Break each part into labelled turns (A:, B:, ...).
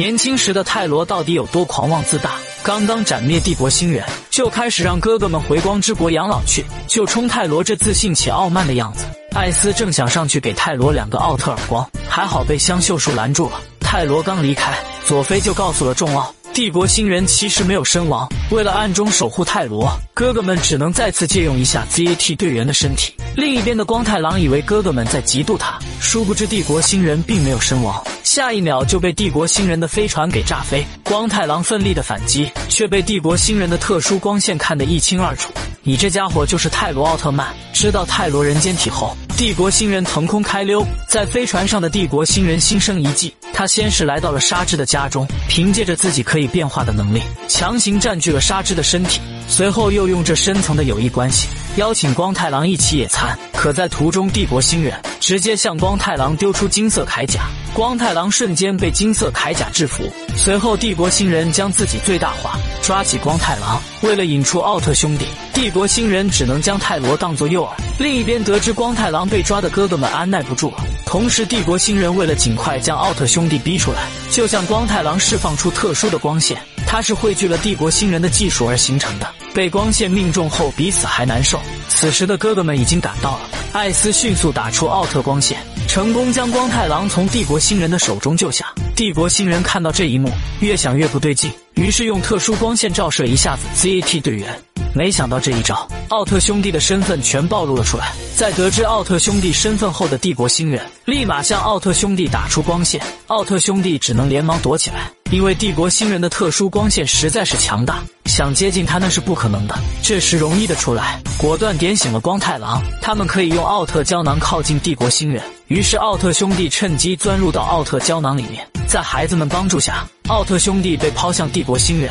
A: 年轻时的泰罗到底有多狂妄自大？刚刚斩灭帝国星人，就开始让哥哥们回光之国养老去，就冲泰罗这自信且傲慢的样子。艾斯正想上去给泰罗两个奥特耳光，还好被香秀树拦住了。泰罗刚离开，佐菲就告诉了众奥。帝国星人其实没有身亡，为了暗中守护泰罗，哥哥们只能再次借用一下 ZAT 队员的身体。另一边的光太郎以为哥哥们在嫉妒他，殊不知帝国星人并没有身亡，下一秒就被帝国星人的飞船给炸飞。光太郎奋力的反击，却被帝国星人的特殊光线看得一清二楚。你这家伙就是泰罗奥特曼！知道泰罗人间体后，帝国星人腾空开溜，在飞船上的帝国星人心生一计。他先是来到了沙织的家中，凭借着自己可以变化的能力，强行占据了沙织的身体。随后又用这深层的友谊关系，邀请光太郎一起野餐。可在途中，帝国星人直接向光太郎丢出金色铠甲，光太郎瞬间被金色铠甲制服。随后，帝国星人将自己最大化，抓起光太郎。为了引出奥特兄弟，帝国星人只能将泰罗当作诱饵。另一边，得知光太郎被抓的哥哥们按耐不住了。同时，帝国星人为了尽快将奥特兄弟逼出来，就向光太郎释放出特殊的光线。它是汇聚了帝国星人的技术而形成的。被光线命中后，比死还难受。此时的哥哥们已经赶到了，艾斯迅速打出奥特光线，成功将光太郎从帝国星人的手中救下。帝国星人看到这一幕，越想越不对劲，于是用特殊光线照射一下子 ZAT 队员。没想到这一招，奥特兄弟的身份全暴露了出来。在得知奥特兄弟身份后的帝国星人，立马向奥特兄弟打出光线，奥特兄弟只能连忙躲起来，因为帝国星人的特殊光线实在是强大，想接近他那是不可能的。这时，容易的出来，果断点醒了光太郎，他们可以用奥特胶囊靠近帝国星人。于是，奥特兄弟趁机钻入到奥特胶囊里面，在孩子们帮助下，奥特兄弟被抛向帝国星人。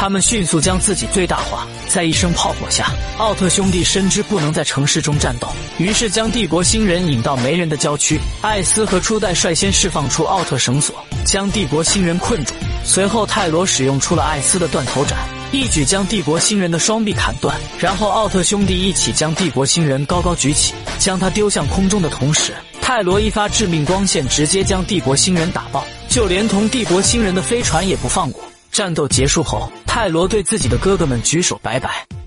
A: 他们迅速将自己最大化，在一声炮火下，奥特兄弟深知不能在城市中战斗，于是将帝国星人引到没人的郊区。艾斯和初代率先释放出奥特绳索，将帝国星人困住。随后，泰罗使用出了艾斯的断头斩，一举将帝国星人的双臂砍断。然后，奥特兄弟一起将帝国星人高高举起，将他丢向空中的同时，泰罗一发致命光线直接将帝国星人打爆，就连同帝国星人的飞船也不放过。战斗结束后，泰罗对自己的哥哥们举手拜拜。